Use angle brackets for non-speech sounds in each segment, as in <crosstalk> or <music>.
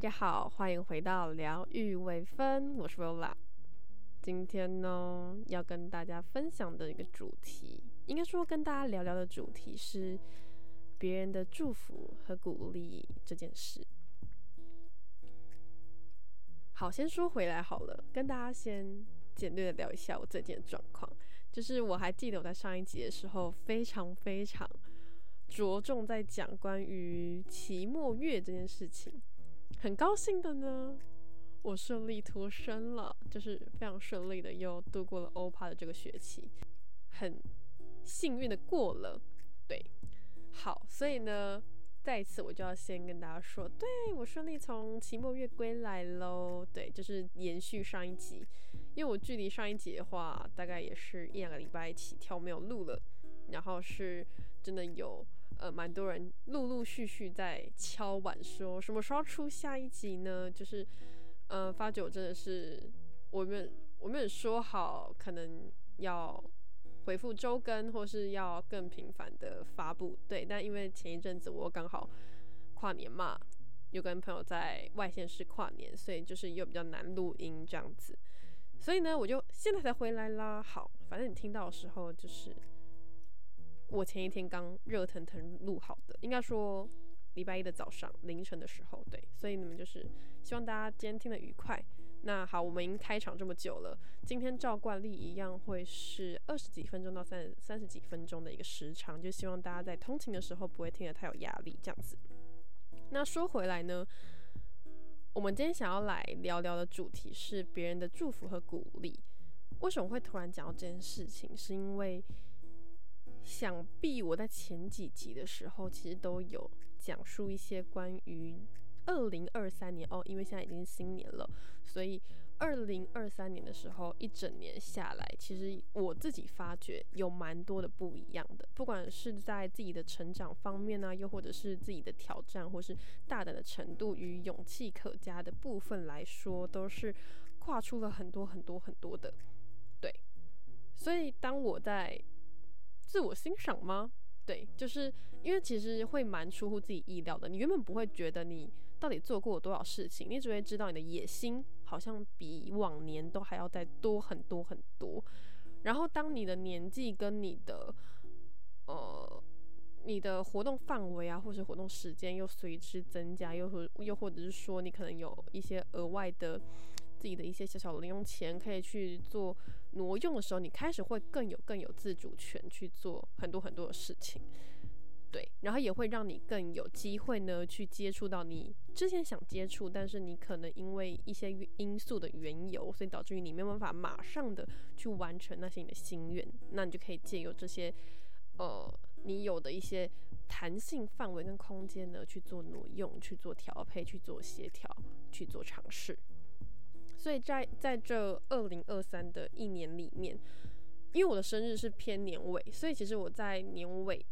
大家好，欢迎回到疗愈微分，我是 Rola。今天呢，要跟大家分享的一个主题，应该说跟大家聊聊的主题是别人的祝福和鼓励这件事。好，先说回来好了，跟大家先简略的聊一下我最近的状况。就是我还记得我在上一集的时候，非常非常着重在讲关于期末月这件事情。很高兴的呢，我顺利脱身了，就是非常顺利的又度过了欧帕的这个学期，很幸运的过了。对，好，所以呢，再一次我就要先跟大家说，对我顺利从期末月归来喽。对，就是延续上一集。因为我距离上一集的话，大概也是一两个礼拜起跳没有录了，然后是真的有呃蛮多人陆陆续续在敲碗说什么时候出下一集呢？就是呃发觉我真的是我们我们说好可能要回复周更或是要更频繁的发布，对，但因为前一阵子我刚好跨年嘛，又跟朋友在外县市跨年，所以就是又比较难录音这样子。所以呢，我就现在才回来啦。好，反正你听到的时候，就是我前一天刚热腾腾录好的，应该说礼拜一的早上凌晨的时候，对。所以你们就是希望大家今天听得愉快。那好，我们已经开场这么久了，今天照惯例一样会是二十几分钟到三三十几分钟的一个时长，就希望大家在通勤的时候不会听得太有压力，这样子。那说回来呢？我们今天想要来聊聊的主题是别人的祝福和鼓励。为什么会突然讲到这件事情？是因为想必我在前几集的时候，其实都有讲述一些关于二零二三年哦，因为现在已经是新年了，所以。二零二三年的时候，一整年下来，其实我自己发觉有蛮多的不一样的，不管是在自己的成长方面呢，又或者是自己的挑战，或是大胆的程度与勇气可嘉的部分来说，都是跨出了很多很多很多的。对，所以当我在自我欣赏吗？对，就是因为其实会蛮出乎自己意料的，你原本不会觉得你。到底做过多少事情？你只会知道你的野心好像比往年都还要再多很多很多。然后，当你的年纪跟你的呃你的活动范围啊，或是活动时间又随之增加，又或又或者是说你可能有一些额外的自己的一些小小的零用钱可以去做挪用的时候，你开始会更有更有自主权去做很多很多的事情。对，然后也会让你更有机会呢，去接触到你之前想接触，但是你可能因为一些因素的缘由，所以导致于你没有办法马上的去完成那些你的心愿，那你就可以借由这些，呃，你有的一些弹性范围跟空间呢，去做挪用，去做调配，去做协调，去做尝试。所以在在这二零二三的一年里面，因为我的生日是偏年尾，所以其实我在年尾。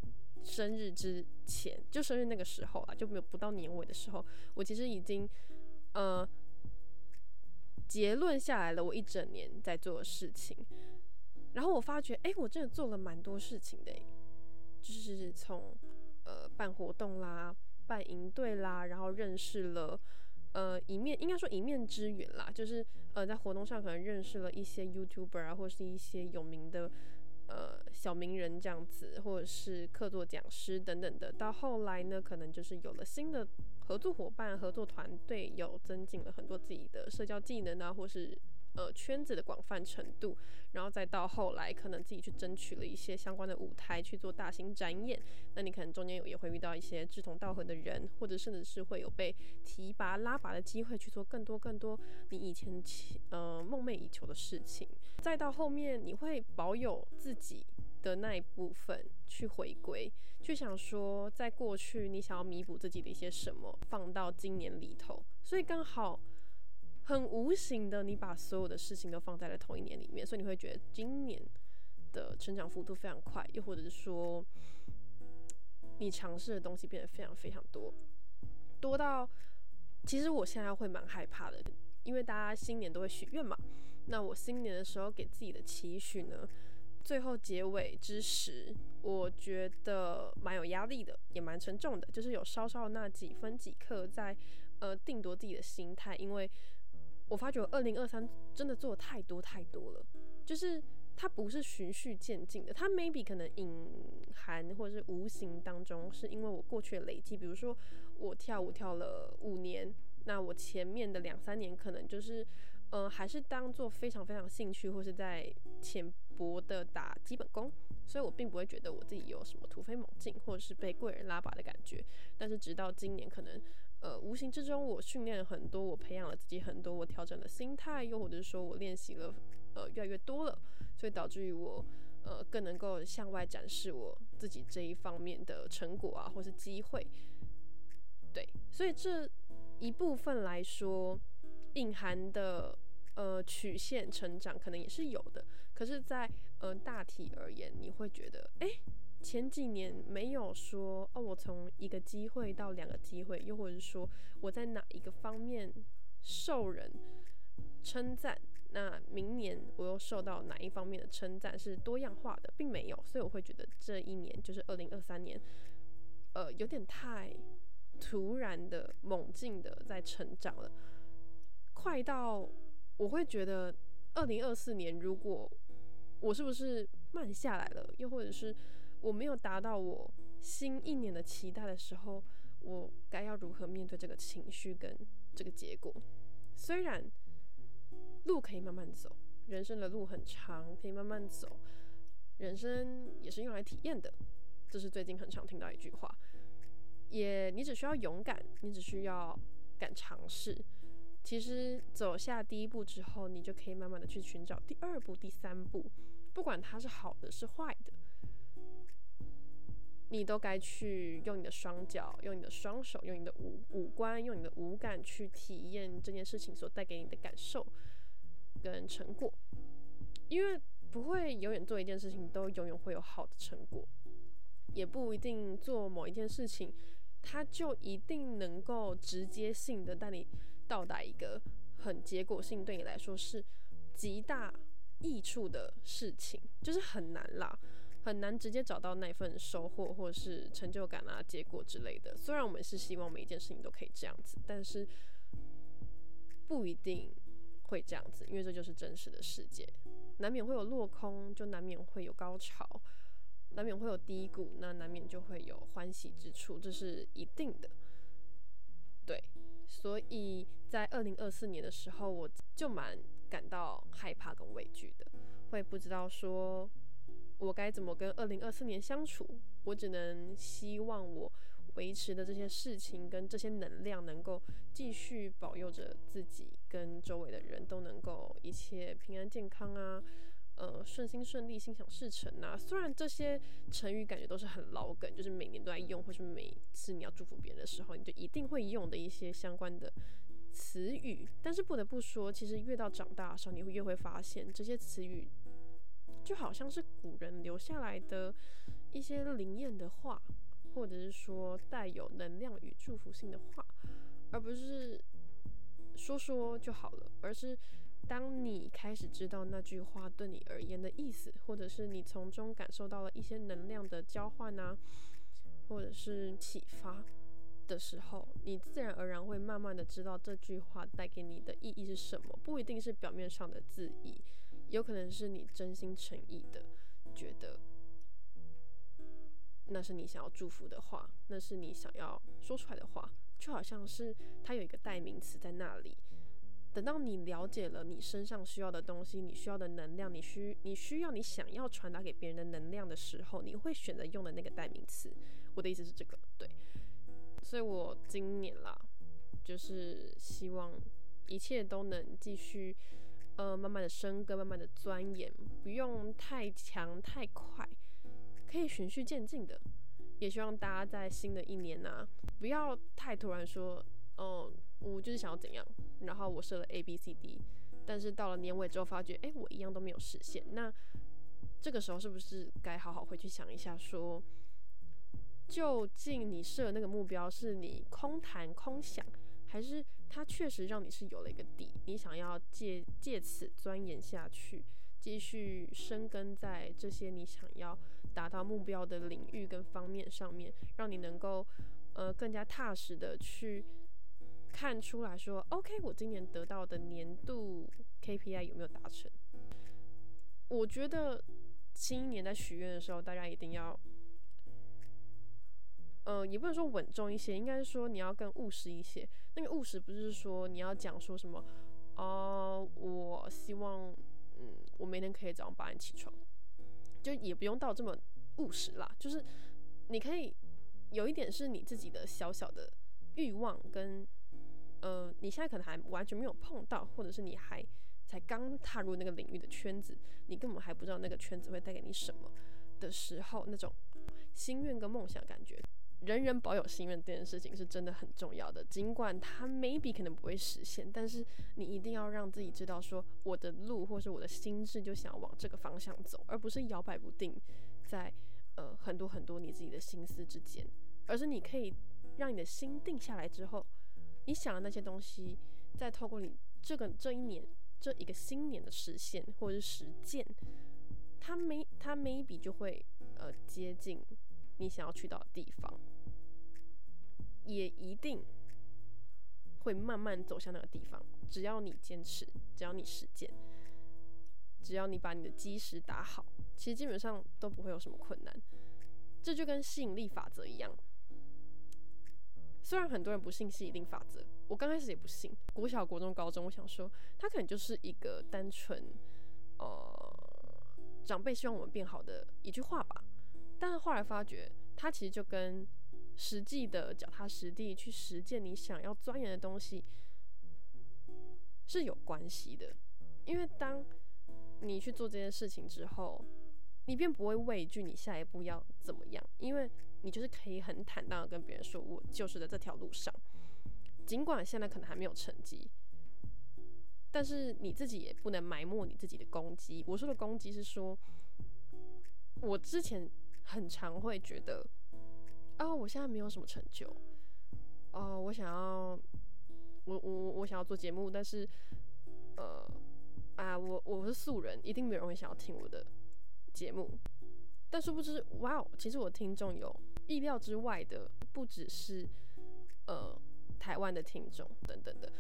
生日之前，就生日那个时候啊，就没有不到年尾的时候，我其实已经，呃，结论下来了我一整年在做的事情。然后我发觉，哎，我真的做了蛮多事情的，就是从呃办活动啦、办营队啦，然后认识了呃一面，应该说一面之缘啦，就是呃在活动上可能认识了一些 YouTuber 啊，或是一些有名的。呃，小名人这样子，或者是客座讲师等等的，到后来呢，可能就是有了新的合作伙伴、合作团队，有增进了很多自己的社交技能啊，或是。呃，圈子的广泛程度，然后再到后来，可能自己去争取了一些相关的舞台去做大型展演。那你可能中间也会遇到一些志同道合的人，或者甚至是会有被提拔拉拔的机会，去做更多更多你以前呃梦寐以求的事情。再到后面，你会保有自己的那一部分去回归，去想说，在过去你想要弥补自己的一些什么，放到今年里头，所以刚好。很无形的，你把所有的事情都放在了同一年里面，所以你会觉得今年的成长幅度非常快，又或者是说，你尝试的东西变得非常非常多，多到其实我现在会蛮害怕的，因为大家新年都会许愿嘛。那我新年的时候给自己的期许呢，最后结尾之时，我觉得蛮有压力的，也蛮沉重的，就是有稍稍那几分几刻在。呃定夺自己的心态，因为我发觉二零二三真的做太多太多了，就是它不是循序渐进的，它 maybe 可能隐含或者是无形当中是因为我过去的累积，比如说我跳舞跳了五年，那我前面的两三年可能就是。嗯，还是当做非常非常兴趣，或是在浅薄的打基本功，所以我并不会觉得我自己有什么突飞猛进，或者是被贵人拉拔的感觉。但是直到今年，可能呃无形之中我训练了很多，我培养了自己很多，我调整了心态，又或者是说我练习了呃越来越多了，所以导致于我呃更能够向外展示我自己这一方面的成果啊，或是机会。对，所以这一部分来说。隐含的呃曲线成长可能也是有的，可是，在呃大体而言，你会觉得，哎，前几年没有说哦，我从一个机会到两个机会，又或者是说我在哪一个方面受人称赞，那明年我又受到哪一方面的称赞是多样化的，并没有，所以我会觉得这一年就是二零二三年，呃，有点太突然的猛进的在成长了。快到我会觉得，二零二四年如果我是不是慢下来了，又或者是我没有达到我新一年的期待的时候，我该要如何面对这个情绪跟这个结果？虽然路可以慢慢走，人生的路很长，可以慢慢走，人生也是用来体验的，这是最近很常听到一句话。也，你只需要勇敢，你只需要敢尝试。其实走下第一步之后，你就可以慢慢的去寻找第二步、第三步，不管它是好的是坏的，你都该去用你的双脚、用你的双手、用你的五五官、用你的五感去体验这件事情所带给你的感受跟成果，因为不会永远做一件事情都永远会有好的成果，也不一定做某一件事情，它就一定能够直接性的带你。到达一个很结果性，对你来说是极大益处的事情，就是很难啦，很难直接找到那份收获或是成就感啊、结果之类的。虽然我们是希望每一件事情都可以这样子，但是不一定会这样子，因为这就是真实的世界，难免会有落空，就难免会有高潮，难免会有低谷，那难免就会有欢喜之处，这是一定的，对。所以在二零二四年的时候，我就蛮感到害怕跟畏惧的，会不知道说我该怎么跟二零二四年相处。我只能希望我维持的这些事情跟这些能量，能够继续保佑着自己跟周围的人都能够一切平安健康啊。呃，顺心顺利，心想事成呐。虽然这些成语感觉都是很老梗，就是每年都在用，或是每次你要祝福别人的时候，你就一定会用的一些相关的词语。但是不得不说，其实越到长大的时候，你会越会发现这些词语就好像是古人留下来的一些灵验的话，或者是说带有能量与祝福性的话，而不是说说就好了，而是。当你开始知道那句话对你而言的意思，或者是你从中感受到了一些能量的交换啊，或者是启发的时候，你自然而然会慢慢的知道这句话带给你的意义是什么。不一定是表面上的字义，有可能是你真心诚意的觉得那是你想要祝福的话，那是你想要说出来的话，就好像是它有一个代名词在那里。等到你了解了你身上需要的东西，你需要的能量，你需你需要你想要传达给别人的能量的时候，你会选择用的那个代名词。我的意思是这个，对。所以我今年啦，就是希望一切都能继续，呃，慢慢的生根，慢慢的钻研，不用太强太快，可以循序渐进的。也希望大家在新的一年呢，不要太突然说，嗯。我就是想要怎样，然后我设了 A B C D，但是到了年尾之后发觉，哎，我一样都没有实现。那这个时候是不是该好好回去想一下，说究竟你设的那个目标是你空谈空想，还是它确实让你是有了一个底，你想要借借此钻研下去，继续深耕在这些你想要达到目标的领域跟方面上面，让你能够呃更加踏实的去。看出来说，OK，我今年得到的年度 KPI 有没有达成？我觉得新一年在许愿的时候，大家一定要，呃，也不能说稳重一些，应该是说你要更务实一些。那个务实不是说你要讲说什么，哦，我希望，嗯，我每天可以早上八点起床，就也不用到这么务实啦。就是你可以有一点是你自己的小小的欲望跟。呃，你现在可能还完全没有碰到，或者是你还才刚踏入那个领域的圈子，你根本还不知道那个圈子会带给你什么的时候，那种心愿跟梦想感觉，人人保有心愿这件事情是真的很重要的。尽管它 maybe 可能不会实现，但是你一定要让自己知道，说我的路或是我的心智就想要往这个方向走，而不是摇摆不定在呃很多很多你自己的心思之间，而是你可以让你的心定下来之后。你想的那些东西，再透过你这个这一年这一个新年的实现或者是实践，它每它每一笔就会呃接近你想要去到的地方，也一定会慢慢走向那个地方。只要你坚持，只要你实践，只要你把你的基石打好，其实基本上都不会有什么困难。这就跟吸引力法则一样。虽然很多人不信吸引力法则，我刚开始也不信。国小、国中、高中，我想说，它可能就是一个单纯，呃，长辈希望我们变好的一句话。但是后来发觉，它其实就跟实际的脚踏实地去实践你想要钻研的东西是有关系的。因为当你去做这件事情之后，你便不会畏惧你下一步要怎么样，因为。你就是可以很坦荡的跟别人说，我就是在这条路上，尽管现在可能还没有成绩，但是你自己也不能埋没你自己的攻击。我说的攻击是说，我之前很常会觉得，哦，我现在没有什么成就，哦，我想要，我我我想要做节目，但是，呃，啊，我我是素人，一定没有人会想要听我的节目。但殊不知，哇哦，其实我听众有意料之外的，不只是呃台湾的听众等等的。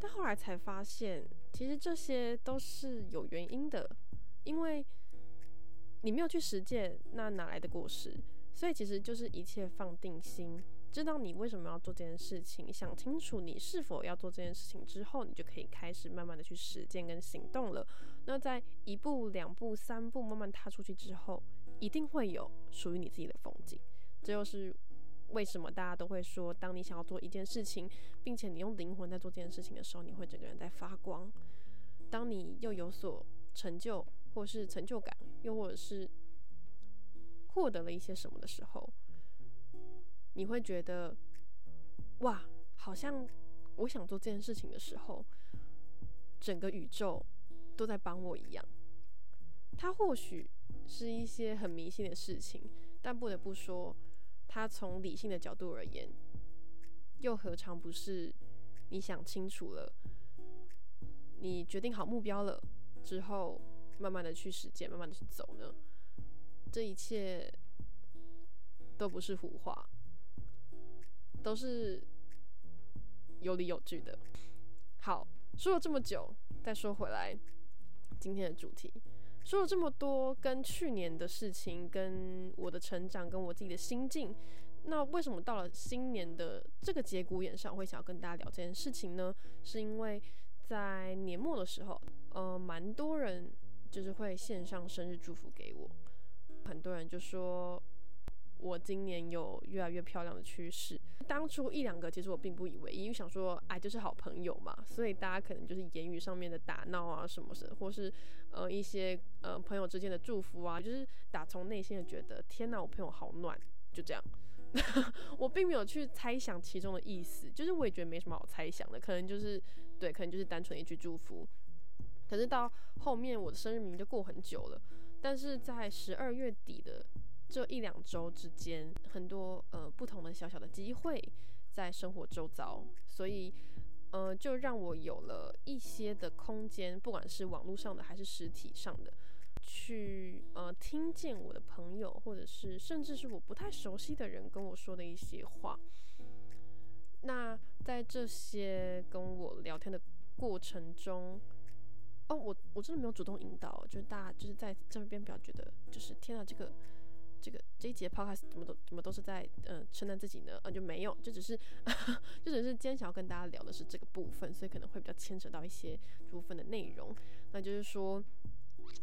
但后来才发现，其实这些都是有原因的，因为你没有去实践，那哪来的果实？所以其实就是一切放定心，知道你为什么要做这件事情，想清楚你是否要做这件事情之后，你就可以开始慢慢的去实践跟行动了。那在一步、两步、三步慢慢踏出去之后。一定会有属于你自己的风景，这就是为什么大家都会说，当你想要做一件事情，并且你用灵魂在做这件事情的时候，你会整个人在发光。当你又有所成就，或是成就感，又或者是获得了一些什么的时候，你会觉得，哇，好像我想做这件事情的时候，整个宇宙都在帮我一样。它或许。是一些很迷信的事情，但不得不说，它从理性的角度而言，又何尝不是你想清楚了，你决定好目标了之后，慢慢的去实践，慢慢的去走呢？这一切都不是胡话，都是有理有据的。好，说了这么久，再说回来，今天的主题。说了这么多跟去年的事情，跟我的成长，跟我自己的心境，那为什么到了新年的这个节骨眼上，会想要跟大家聊这件事情呢？是因为在年末的时候，呃，蛮多人就是会线上生日祝福给我，很多人就说。我今年有越来越漂亮的趋势。当初一两个，其实我并不以为，因为想说，哎，就是好朋友嘛，所以大家可能就是言语上面的打闹啊，什么的，或是呃一些呃朋友之间的祝福啊，就是打从内心的觉得，天哪，我朋友好暖，就这样。<laughs> 我并没有去猜想其中的意思，就是我也觉得没什么好猜想的，可能就是对，可能就是单纯一句祝福。可是到后面我的生日明明就过很久了，但是在十二月底的。这一两周之间，很多呃不同的小小的机会在生活周遭，所以呃就让我有了一些的空间，不管是网络上的还是实体上的，去呃听见我的朋友，或者是甚至是我不太熟悉的人跟我说的一些话。那在这些跟我聊天的过程中，我我真的没有主动引导，就是大家就是在这边比较觉得，就是天啊，这个这个这一节 podcast 怎么都怎么都是在呃称赞自己呢？呃，就没有，就只是 <laughs> 就只是今天想要跟大家聊的是这个部分，所以可能会比较牵扯到一些部分的内容。那就是说，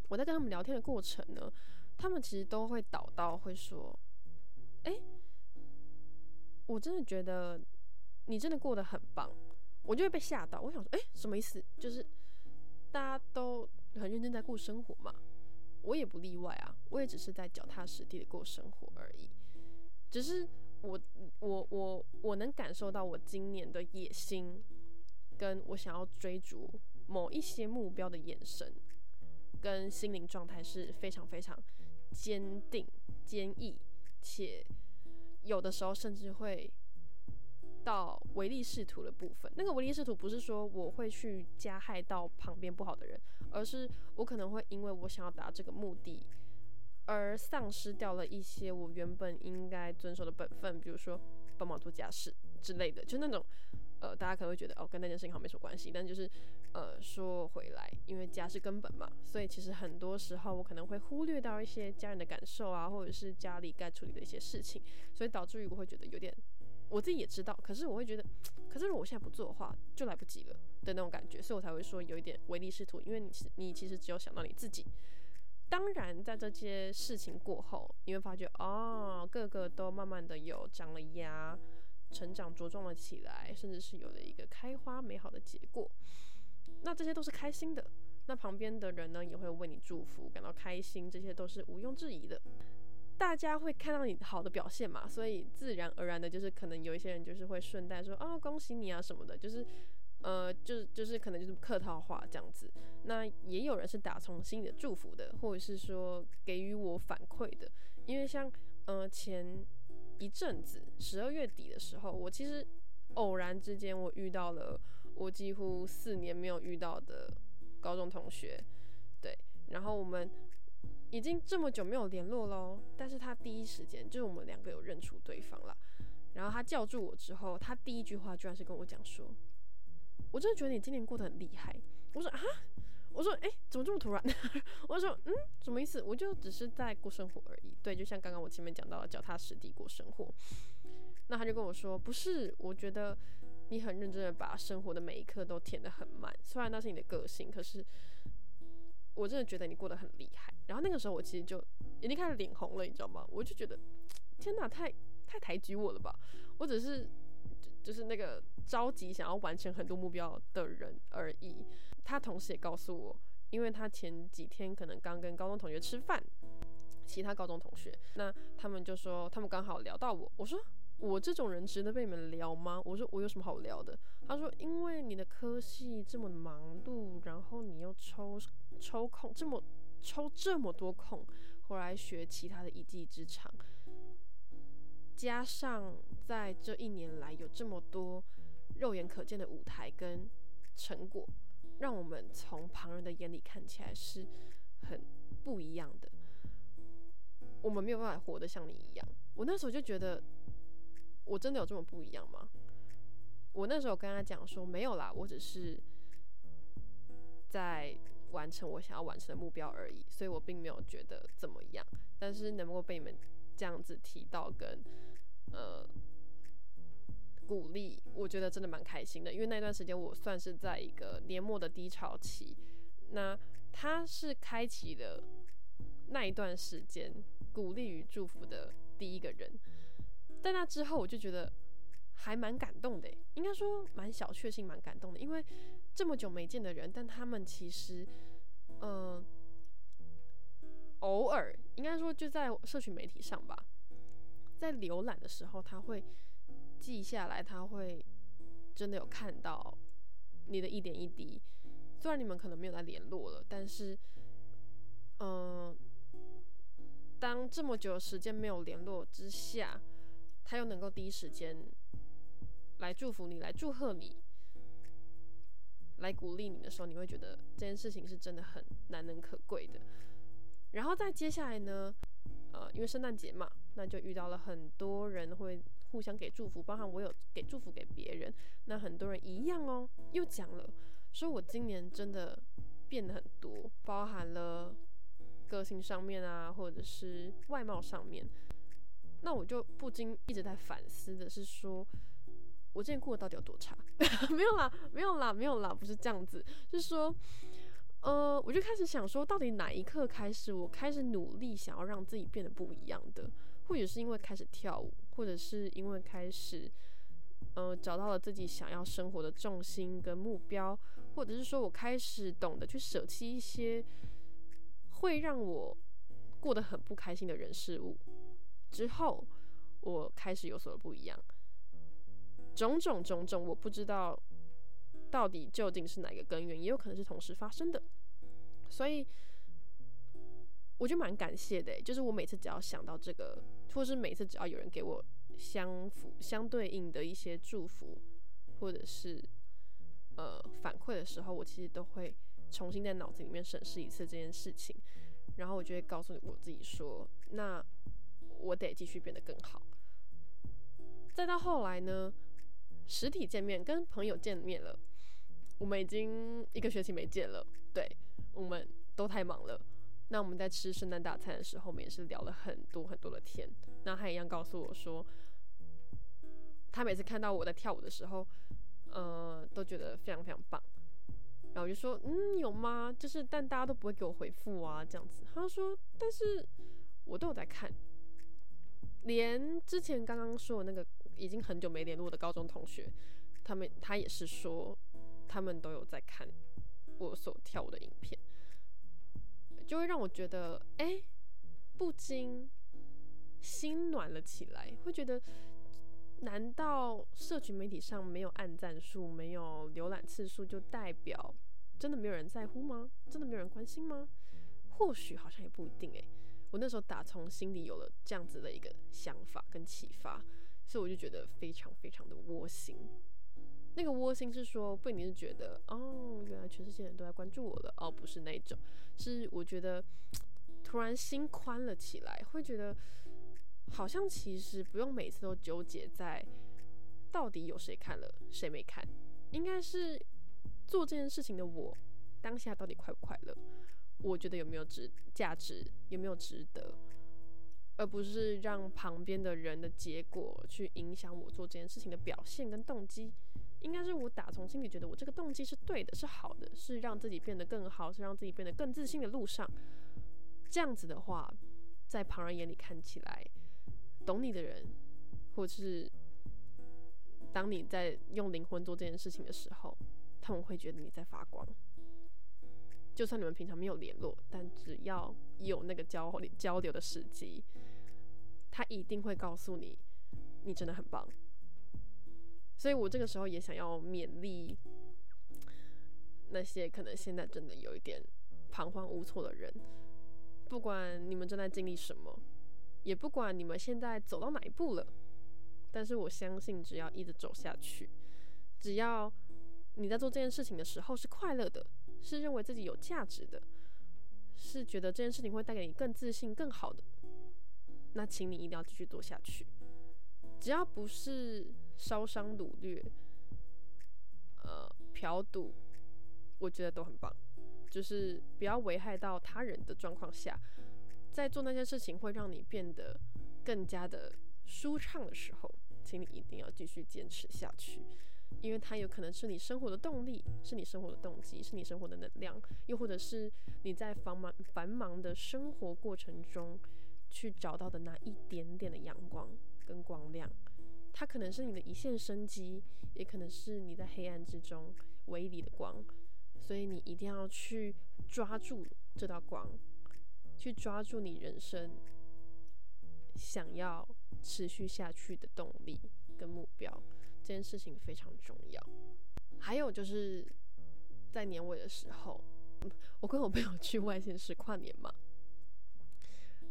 我在跟他们聊天的过程呢，他们其实都会导到会说，哎，我真的觉得。你真的过得很棒，我就会被吓到。我想说，哎，什么意思？就是大家都很认真在过生活嘛，我也不例外啊。我也只是在脚踏实地的过生活而已。只是我，我，我，我能感受到我今年的野心，跟我想要追逐某一些目标的眼神，跟心灵状态是非常非常坚定、坚毅，且有的时候甚至会。到唯利是图的部分，那个唯利是图不是说我会去加害到旁边不好的人，而是我可能会因为我想要达这个目的，而丧失掉了一些我原本应该遵守的本分，比如说帮忙做家事之类的，就那种，呃，大家可能会觉得哦，跟那件事情好像没什么关系，但就是，呃，说回来，因为家是根本嘛，所以其实很多时候我可能会忽略到一些家人的感受啊，或者是家里该处理的一些事情，所以导致于我会觉得有点。我自己也知道，可是我会觉得，<tsk> 可是如果我现在不做的话，就来不及了的那种感觉，所以我才会说有一点唯利是图，因为你是你其实只有想到你自己。当然，在这些事情过后，你会发觉哦，个个都慢慢的有长了芽，成长茁壮了起来，甚至是有了一个开花美好的结果。那这些都是开心的，那旁边的人呢也会为你祝福，感到开心，这些都是毋庸置疑的。大家会看到你好的表现嘛，所以自然而然的，就是可能有一些人就是会顺带说哦，恭喜你啊什么的，就是呃，就是就是可能就是客套话这样子。那也有人是打从心里的祝福的，或者是说给予我反馈的。因为像呃前一阵子十二月底的时候，我其实偶然之间我遇到了我几乎四年没有遇到的高中同学，对，然后我们。已经这么久没有联络喽，但是他第一时间就是我们两个有认出对方了，然后他叫住我之后，他第一句话居然是跟我讲说：“我真的觉得你今年过得很厉害。”我说：“啊，我说，哎，怎么这么突然？” <laughs> 我说：“嗯，什么意思？我就只是在过生活而已。”对，就像刚刚我前面讲到的，脚踏实地过生活。那他就跟我说：“不是，我觉得你很认真的把生活的每一刻都填得很满，虽然那是你的个性，可是。”我真的觉得你过得很厉害，然后那个时候我其实就已经开始脸红了，你知道吗？我就觉得天哪，太太抬举我了吧！我只是就是那个着急想要完成很多目标的人而已。他同时也告诉我，因为他前几天可能刚跟高中同学吃饭，其他高中同学，那他们就说他们刚好聊到我，我说。我这种人值得被你们聊吗？我说我有什么好聊的？他说因为你的科系这么忙碌，然后你又抽抽空这么抽这么多空回来学其他的一技之长，加上在这一年来有这么多肉眼可见的舞台跟成果，让我们从旁人的眼里看起来是很不一样的。我们没有办法活得像你一样。我那时候就觉得。我真的有这么不一样吗？我那时候跟他讲说没有啦，我只是在完成我想要完成的目标而已，所以我并没有觉得怎么样。但是能够被你们这样子提到跟呃鼓励，我觉得真的蛮开心的。因为那段时间我算是在一个年末的低潮期，那他是开启了那一段时间鼓励与祝福的第一个人。在那之后，我就觉得还蛮感动的，应该说蛮小确幸、蛮感动的。因为这么久没见的人，但他们其实，嗯，偶尔应该说就在社群媒体上吧，在浏览的时候，他会记下来，他会真的有看到你的一点一滴。虽然你们可能没有再联络了，但是，嗯，当这么久时间没有联络之下。他又能够第一时间来祝福你，来祝贺你，来鼓励你的时候，你会觉得这件事情是真的很难能可贵的。然后再接下来呢，呃，因为圣诞节嘛，那就遇到了很多人会互相给祝福，包含我有给祝福给别人。那很多人一样哦，又讲了，说我今年真的变得很多，包含了个性上面啊，或者是外貌上面。那我就不禁一直在反思的是说，我之前过得到底有多差？<laughs> 没有啦，没有啦，没有啦，不是这样子，是说。呃，我就开始想说，到底哪一刻开始，我开始努力想要让自己变得不一样的？或者是因为开始跳舞，或者是因为开始，呃，找到了自己想要生活的重心跟目标，或者是说我开始懂得去舍弃一些会让我过得很不开心的人事物之后，我开始有所不一样。种种种种，我不知道。到底究竟是哪个根源，也有可能是同时发生的，所以我就蛮感谢的。就是我每次只要想到这个，或是每次只要有人给我相符、相对应的一些祝福，或者是呃反馈的时候，我其实都会重新在脑子里面审视一次这件事情，然后我就会告诉我自己说：那我得继续变得更好。再到后来呢，实体见面，跟朋友见面了。我们已经一个学期没见了，对，我们都太忙了。那我们在吃圣诞大餐的时候，我们也是聊了很多很多的天。那他一样告诉我说，他每次看到我在跳舞的时候，呃，都觉得非常非常棒。然后我就说，嗯，有吗？就是，但大家都不会给我回复啊，这样子。他说，但是我都有在看，连之前刚刚说的那个已经很久没联络的高中同学，他们他也是说。他们都有在看我所跳舞的影片，就会让我觉得，哎，不禁心暖了起来。会觉得，难道社群媒体上没有按赞数、没有浏览次数，就代表真的没有人在乎吗？真的没有人关心吗？或许好像也不一定。诶，我那时候打从心里有了这样子的一个想法跟启发，所以我就觉得非常非常的窝心。那个窝心是说，不一定是觉得哦，原来全世界人都在关注我了哦，不是那种，是我觉得突然心宽了起来，会觉得好像其实不用每次都纠结在到底有谁看了谁没看，应该是做这件事情的我当下到底快不快乐，我觉得有没有值价值，有没有值得，而不是让旁边的人的结果去影响我做这件事情的表现跟动机。应该是我打从心里觉得我这个动机是对的，是好的，是让自己变得更好，是让自己变得更自信的路上。这样子的话，在旁人眼里看起来，懂你的人，或者是当你在用灵魂做这件事情的时候，他们会觉得你在发光。就算你们平常没有联络，但只要有那个交交流的时机，他一定会告诉你，你真的很棒。所以我这个时候也想要勉励那些可能现在真的有一点彷徨无措的人，不管你们正在经历什么，也不管你们现在走到哪一步了，但是我相信，只要一直走下去，只要你在做这件事情的时候是快乐的，是认为自己有价值的，是觉得这件事情会带给你更自信、更好的，那请你一定要继续做下去，只要不是。烧伤、掳掠、呃、嫖赌，我觉得都很棒。就是不要危害到他人的状况下，在做那件事情会让你变得更加的舒畅的时候，请你一定要继续坚持下去，因为它有可能是你生活的动力，是你生活的动机，是你生活的能量，又或者是你在繁忙繁忙的生活过程中去找到的那一点点的阳光跟光亮。它可能是你的一线生机，也可能是你在黑暗之中唯一的光，所以你一定要去抓住这道光，去抓住你人生想要持续下去的动力跟目标，这件事情非常重要。还有就是在年尾的时候，我跟我朋友去外县市跨年嘛，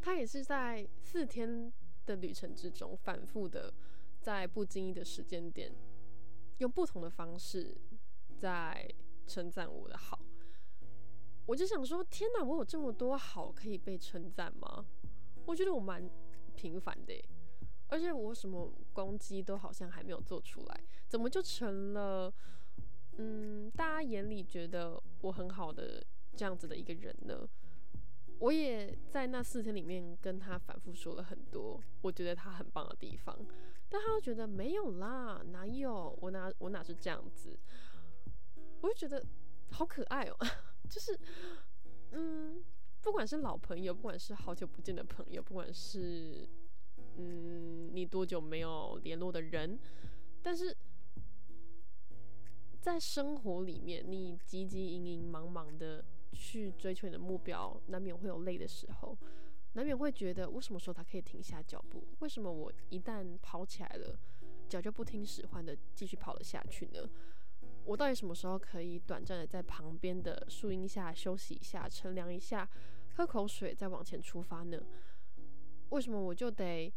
他也是在四天的旅程之中反复的。在不经意的时间点，用不同的方式在称赞我的好，我就想说：天哪，我有这么多好可以被称赞吗？我觉得我蛮平凡的，而且我什么攻击都好像还没有做出来，怎么就成了嗯大家眼里觉得我很好的这样子的一个人呢？我也在那四天里面跟他反复说了很多，我觉得他很棒的地方，但他又觉得没有啦，哪有我哪我哪是这样子，我就觉得好可爱哦，<laughs> 就是嗯，不管是老朋友，不管是好久不见的朋友，不管是嗯你多久没有联络的人，但是在生活里面，你急急营营、忙忙的。去追求你的目标，难免会有累的时候，难免会觉得我什么时候才可以停下脚步？为什么我一旦跑起来了，脚就不听使唤的继续跑了下去呢？我到底什么时候可以短暂的在旁边的树荫下休息一下、乘凉一下、喝口水，再往前出发呢？为什么我就得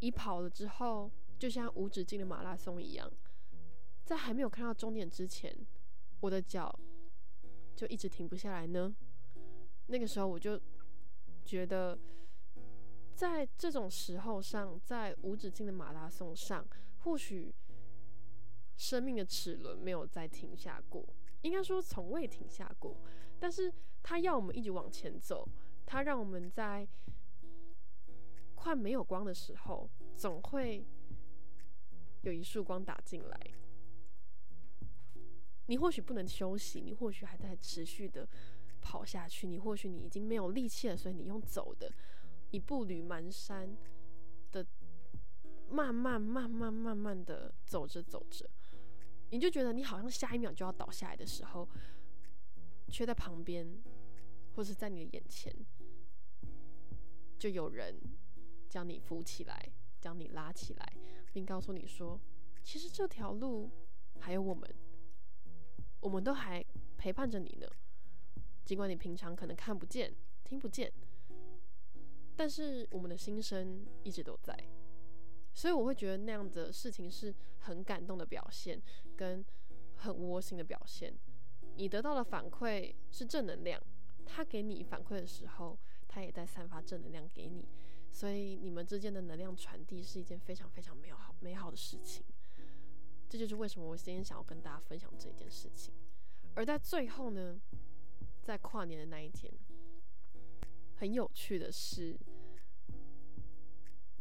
一跑了之后，就像无止境的马拉松一样，在还没有看到终点之前，我的脚？就一直停不下来呢。那个时候我就觉得，在这种时候上，在无止境的马拉松上，或许生命的齿轮没有再停下过，应该说从未停下过。但是它要我们一直往前走，它让我们在快没有光的时候，总会有一束光打进来。你或许不能休息，你或许还在持续的跑下去，你或许你已经没有力气了，所以你用走的，一步履蹒跚的，慢慢慢慢慢慢的走着走着，你就觉得你好像下一秒就要倒下来的时候，却在旁边或是在你的眼前，就有人将你扶起来，将你拉起来，并告诉你说，其实这条路还有我们。我们都还陪伴着你呢，尽管你平常可能看不见、听不见，但是我们的心声一直都在。所以我会觉得那样的事情是很感动的表现，跟很窝心的表现。你得到的反馈是正能量，他给你反馈的时候，他也在散发正能量给你。所以你们之间的能量传递是一件非常非常美好美好的事情。这就是为什么我今天想要跟大家分享这件事情。而在最后呢，在跨年的那一天，很有趣的是，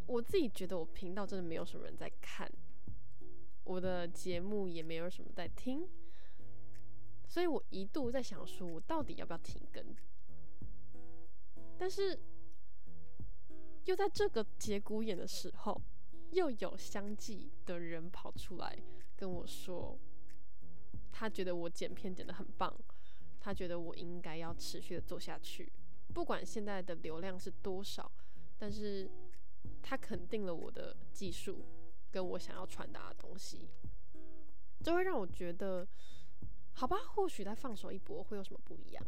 我自己觉得我频道真的没有什么人在看，我的节目也没有什么在听，所以我一度在想说，我到底要不要停更？但是又在这个节骨眼的时候，又有相继的人跑出来。跟我说，他觉得我剪片剪得很棒，他觉得我应该要持续的做下去，不管现在的流量是多少，但是他肯定了我的技术跟我想要传达的东西，这会让我觉得，好吧，或许再放手一搏会有什么不一样，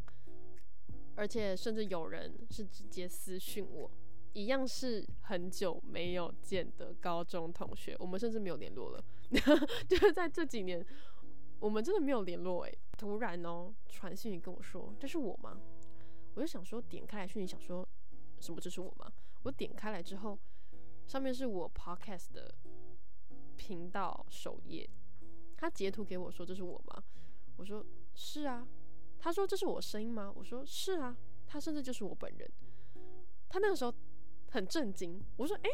而且甚至有人是直接私讯我。一样是很久没有见的高中同学，我们甚至没有联络了。<laughs> 就是在这几年，我们真的没有联络。诶，突然哦，传讯跟我说：“这是我吗？”我就想说，点开来讯，想说什么？这是我吗？我点开来之后，上面是我 podcast 的频道首页。他截图给我说：“这是我吗？”我说：“是啊。”他说：“这是我声音吗？”我说：“是啊。”他甚至就是我本人。他那个时候。很震惊，我说：“哎，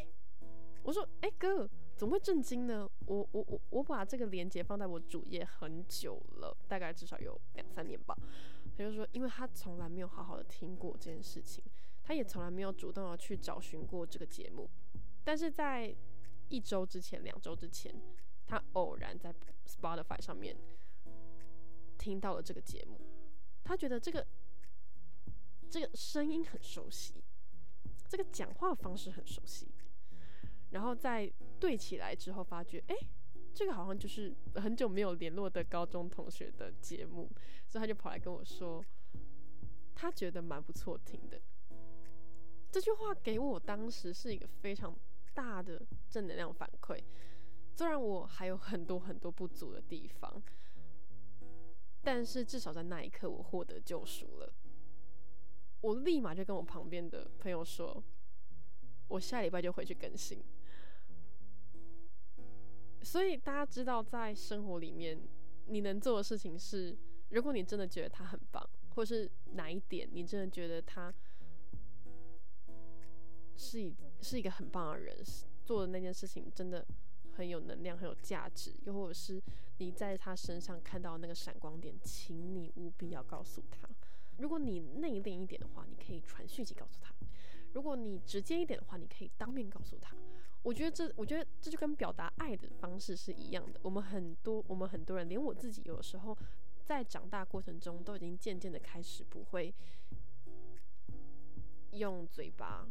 我说，哎哥，怎么会震惊呢？我我我我把这个链接放在我主页很久了，大概至少有两三年吧。他就说，因为他从来没有好好的听过这件事情，他也从来没有主动的去找寻过这个节目。但是在一周之前、两周之前，他偶然在 Spotify 上面听到了这个节目，他觉得这个这个声音很熟悉。”这个讲话方式很熟悉，然后在对起来之后，发觉哎，这个好像就是很久没有联络的高中同学的节目，所以他就跑来跟我说，他觉得蛮不错听的。这句话给我当时是一个非常大的正能量反馈，虽然我还有很多很多不足的地方，但是至少在那一刻我获得救赎了。我立马就跟我旁边的朋友说，我下礼拜就回去更新。所以大家知道，在生活里面，你能做的事情是，如果你真的觉得他很棒，或是哪一点你真的觉得他是一是一个很棒的人，做的那件事情真的很有能量、很有价值，又或者是你在他身上看到那个闪光点，请你务必要告诉他。如果你内敛一点的话，你可以传讯息告诉他；如果你直接一点的话，你可以当面告诉他。我觉得这，我觉得这就跟表达爱的方式是一样的。我们很多，我们很多人，连我自己，有时候在长大过程中，都已经渐渐的开始不会用嘴巴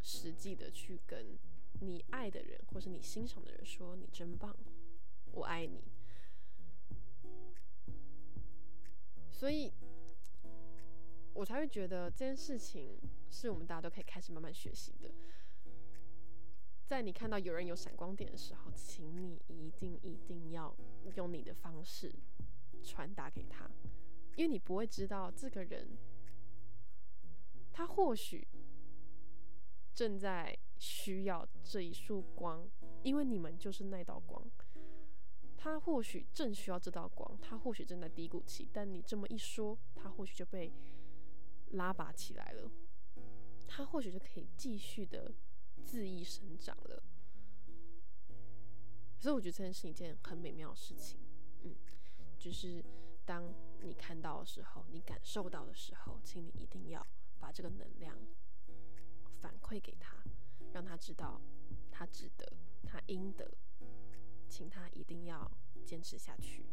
实际的去跟你爱的人，或是你欣赏的人说“你真棒，我爱你”。所以，我才会觉得这件事情是我们大家都可以开始慢慢学习的。在你看到有人有闪光点的时候，请你一定一定要用你的方式传达给他，因为你不会知道这个人，他或许正在需要这一束光，因为你们就是那道光。他或许正需要这道光，他或许正在低谷期，但你这么一说，他或许就被拉拔起来了，他或许就可以继续的。恣意生长了，所以我觉得这件是一件很美妙的事情。嗯，就是当你看到的时候，你感受到的时候，请你一定要把这个能量反馈给他，让他知道他值得，他应得，请他一定要坚持下去，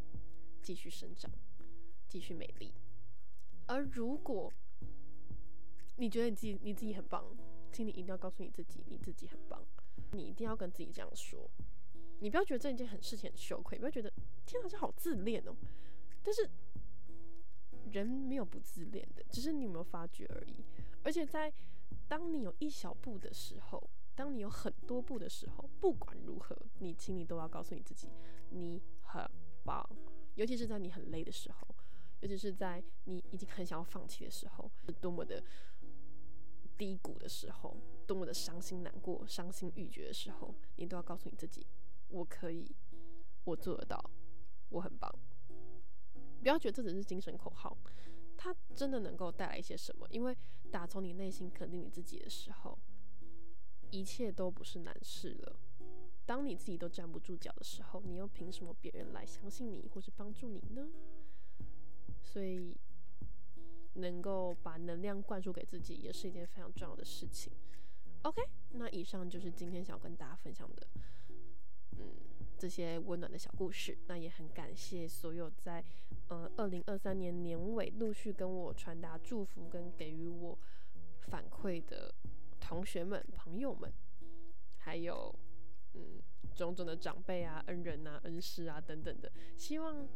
继续生长，继续美丽。而如果你觉得你自己你自己很棒，请你一定要告诉你自己，你自己很棒。你一定要跟自己这样说。你不要觉得这一件很事情很羞愧，不要觉得天哪，这好自恋哦。但是人没有不自恋的，只是你有没有发觉而已。而且在当你有一小步的时候，当你有很多步的时候，不管如何，你请你都要告诉你自己，你很棒。尤其是在你很累的时候，尤其是在你已经很想要放弃的时候，是多么的。低谷的时候，多么的伤心难过、伤心欲绝的时候，你都要告诉你自己：我可以，我做得到，我很棒。不要觉得这只是精神口号，它真的能够带来一些什么？因为打从你内心肯定你自己的时候，一切都不是难事了。当你自己都站不住脚的时候，你又凭什么别人来相信你或是帮助你呢？所以。能够把能量灌输给自己，也是一件非常重要的事情。OK，那以上就是今天想要跟大家分享的，嗯，这些温暖的小故事。那也很感谢所有在呃二零二三年年尾陆续跟我传达祝福跟给予我反馈的同学们、朋友们，还有嗯种种的长辈啊、恩人啊、恩师啊等等的。希望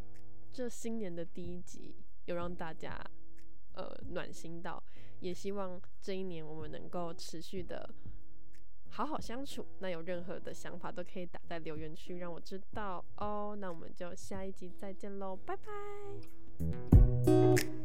这新年的第一集有让大家。呃，暖心到，也希望这一年我们能够持续的好好相处。那有任何的想法都可以打在留言区让我知道哦。那我们就下一集再见喽，拜拜。